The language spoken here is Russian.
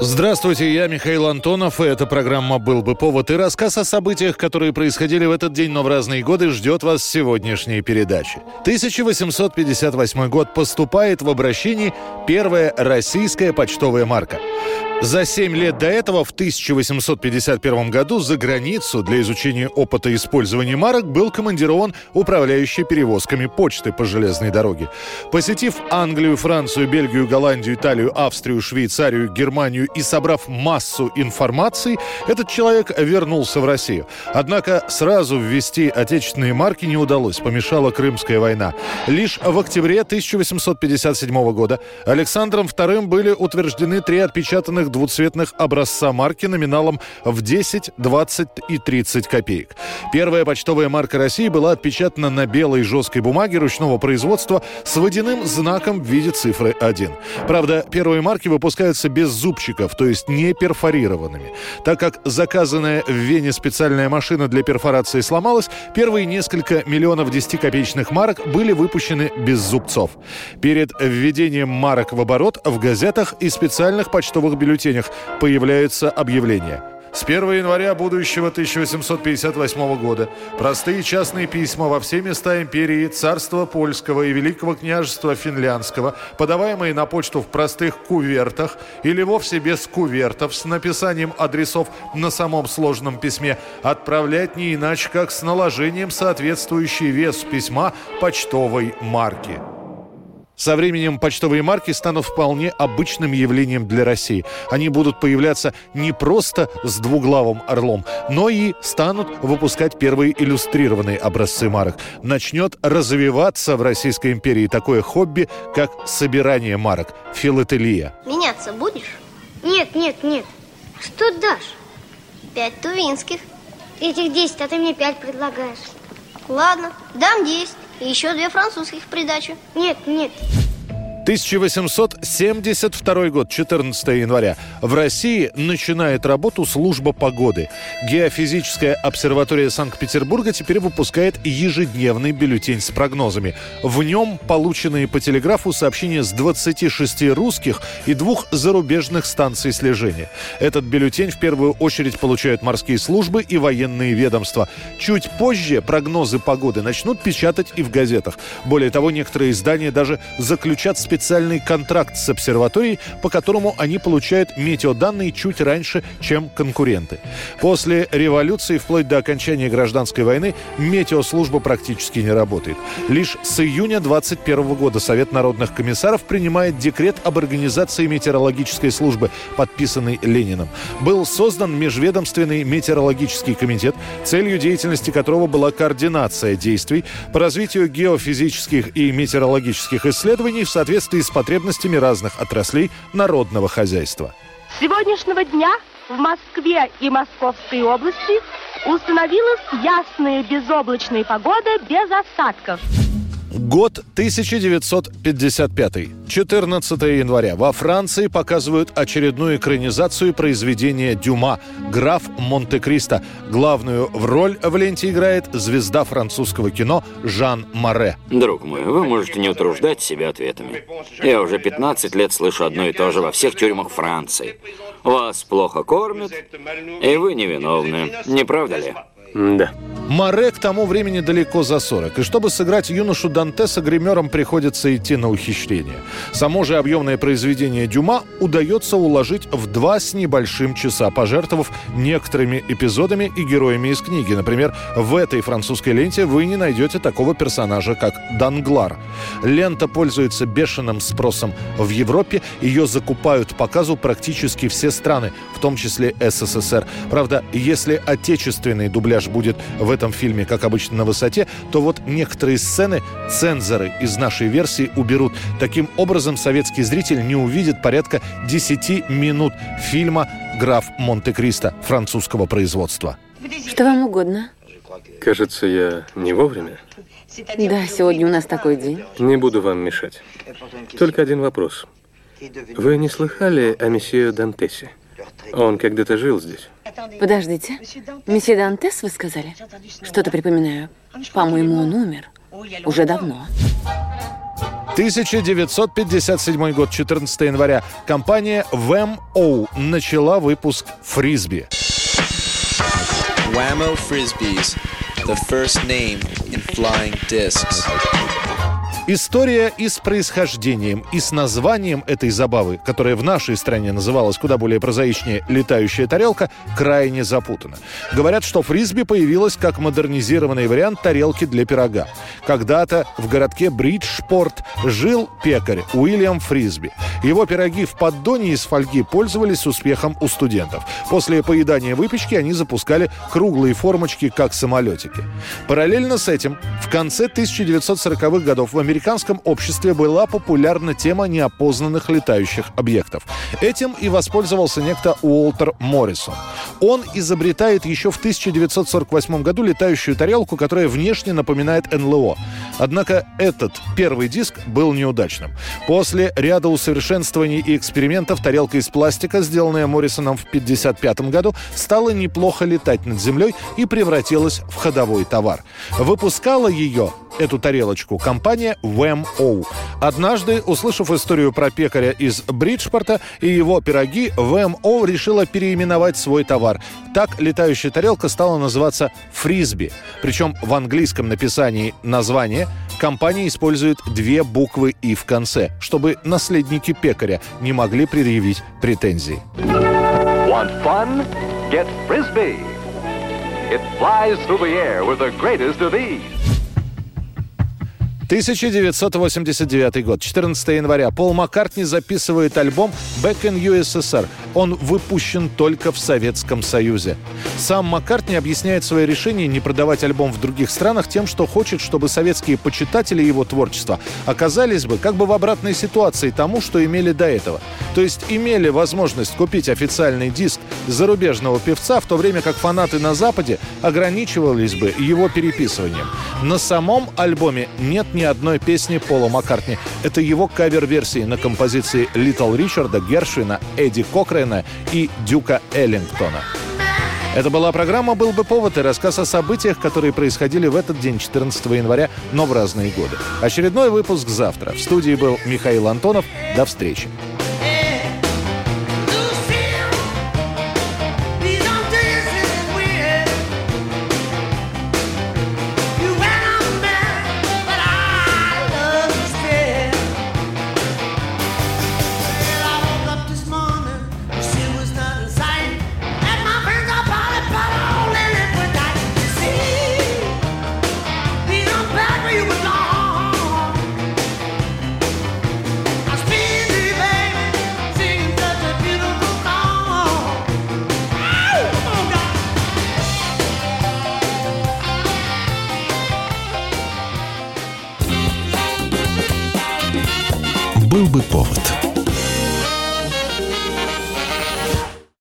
Здравствуйте, я Михаил Антонов, и эта программа «Был бы повод» и рассказ о событиях, которые происходили в этот день, но в разные годы, ждет вас в сегодняшней передаче. 1858 год поступает в обращении первая российская почтовая марка. За семь лет до этого, в 1851 году, за границу для изучения опыта использования марок был командирован управляющий перевозками почты по железной дороге. Посетив Англию, Францию, Бельгию, Голландию, Италию, Австрию, Швейцарию, Германию и собрав массу информации, этот человек вернулся в Россию. Однако сразу ввести отечественные марки не удалось, помешала Крымская война. Лишь в октябре 1857 года Александром II были утверждены три отпечатанных двуцветных образца марки номиналом в 10, 20 и 30 копеек. Первая почтовая марка России была отпечатана на белой жесткой бумаге ручного производства с водяным знаком в виде цифры 1. Правда, первые марки выпускаются без зубчиков, то есть не перфорированными. Так как заказанная в Вене специальная машина для перфорации сломалась, первые несколько миллионов 10-копеечных марок были выпущены без зубцов. Перед введением марок в оборот в газетах и специальных почтовых бюллетенях появляются объявления. С 1 января будущего 1858 года простые частные письма во все места империи, царства польского и великого княжества финляндского, подаваемые на почту в простых кувертах или вовсе без кувертов с написанием адресов на самом сложном письме, отправлять не иначе, как с наложением соответствующий вес письма почтовой марки. Со временем почтовые марки станут вполне обычным явлением для России. Они будут появляться не просто с двуглавым орлом, но и станут выпускать первые иллюстрированные образцы марок. Начнет развиваться в Российской империи такое хобби, как собирание марок, филателия. Меняться будешь? Нет, нет, нет. Что дашь? Пять тувинских. Этих 10, а ты мне 5 предлагаешь. Ладно, дам 10. И еще две французских в придачу. Нет, нет. 1872 год, 14 января. В России начинает работу служба погоды. Геофизическая обсерватория Санкт-Петербурга теперь выпускает ежедневный бюллетень с прогнозами. В нем полученные по телеграфу сообщения с 26 русских и двух зарубежных станций слежения. Этот бюллетень в первую очередь получают морские службы и военные ведомства. Чуть позже прогнозы погоды начнут печатать и в газетах. Более того, некоторые издания даже заключат специальные специальный контракт с обсерваторией, по которому они получают метеоданные чуть раньше, чем конкуренты. После революции, вплоть до окончания гражданской войны, метеослужба практически не работает. Лишь с июня 21 года Совет народных комиссаров принимает декрет об организации метеорологической службы, подписанный Лениным. Был создан межведомственный метеорологический комитет, целью деятельности которого была координация действий по развитию геофизических и метеорологических исследований в соответствии с потребностями разных отраслей народного хозяйства. С сегодняшнего дня в Москве и Московской области установилась ясная безоблачная погода без осадков. Год 1955. 14 января. Во Франции показывают очередную экранизацию произведения Дюма «Граф Монте-Кристо». Главную в роль в ленте играет звезда французского кино Жан Море. Друг мой, вы можете не утруждать себя ответами. Я уже 15 лет слышу одно и то же во всех тюрьмах Франции. Вас плохо кормят, и вы невиновны. Не правда ли? Да. Море к тому времени далеко за 40, и чтобы сыграть юношу Дантеса, гримерам приходится идти на ухищрение. Само же объемное произведение Дюма удается уложить в два с небольшим часа, пожертвовав некоторыми эпизодами и героями из книги. Например, в этой французской ленте вы не найдете такого персонажа, как Данглар. Лента пользуется бешеным спросом в Европе, ее закупают показу практически все страны, в том числе СССР. Правда, если отечественный дубляж будет в этом фильме, как обычно, на высоте, то вот некоторые сцены цензоры из нашей версии уберут. Таким образом, советский зритель не увидит порядка 10 минут фильма «Граф Монте-Кристо» французского производства. Что вам угодно? Кажется, я не вовремя. Да, сегодня у нас такой день. Не буду вам мешать. Только один вопрос. Вы не слыхали о месье Дантесе? Он когда-то жил здесь. Подождите. Месье Дантес, вы сказали? Что-то припоминаю. По-моему, он умер. Уже давно. 1957 год, 14 января. Компания WMO начала выпуск фрисби. Whammo Frisbees, the first name in flying discs. История и с происхождением, и с названием этой забавы, которая в нашей стране называлась куда более прозаичнее «летающая тарелка», крайне запутана. Говорят, что фрисби появилась как модернизированный вариант тарелки для пирога. Когда-то в городке Бриджпорт жил пекарь Уильям Фрисби. Его пироги в поддоне из фольги пользовались успехом у студентов. После поедания выпечки они запускали круглые формочки, как самолетики. Параллельно с этим в конце 1940-х годов в Америке американском обществе была популярна тема неопознанных летающих объектов. Этим и воспользовался некто Уолтер Моррисон. Он изобретает еще в 1948 году летающую тарелку, которая внешне напоминает НЛО. Однако этот первый диск был неудачным. После ряда усовершенствований и экспериментов тарелка из пластика, сделанная Моррисоном в 1955 году, стала неплохо летать над землей и превратилась в ходовой товар. Выпускала ее эту тарелочку компания WMO. Однажды, услышав историю про пекаря из Бриджпорта и его пироги, WMO решила переименовать свой товар. Так летающая тарелка стала называться фрисби. Причем в английском написании названия компания использует две буквы «и» в конце, чтобы наследники пекаря не могли предъявить претензии. Want fun? Get Frisbee. It flies through the air with the greatest of ease. 1989 год, 14 января. Пол Маккартни записывает альбом «Back in USSR». Он выпущен только в Советском Союзе. Сам Маккартни объясняет свое решение не продавать альбом в других странах тем, что хочет, чтобы советские почитатели его творчества оказались бы как бы в обратной ситуации тому, что имели до этого. То есть имели возможность купить официальный диск зарубежного певца, в то время как фанаты на Западе ограничивались бы его переписыванием. На самом альбоме нет ни одной песни Пола Маккартни. Это его кавер-версии на композиции Литл Ричарда, Гершвина, Эдди Кокрейна и Дюка Эллингтона. Это была программа «Был бы повод» и рассказ о событиях, которые происходили в этот день, 14 января, но в разные годы. Очередной выпуск завтра. В студии был Михаил Антонов. До встречи.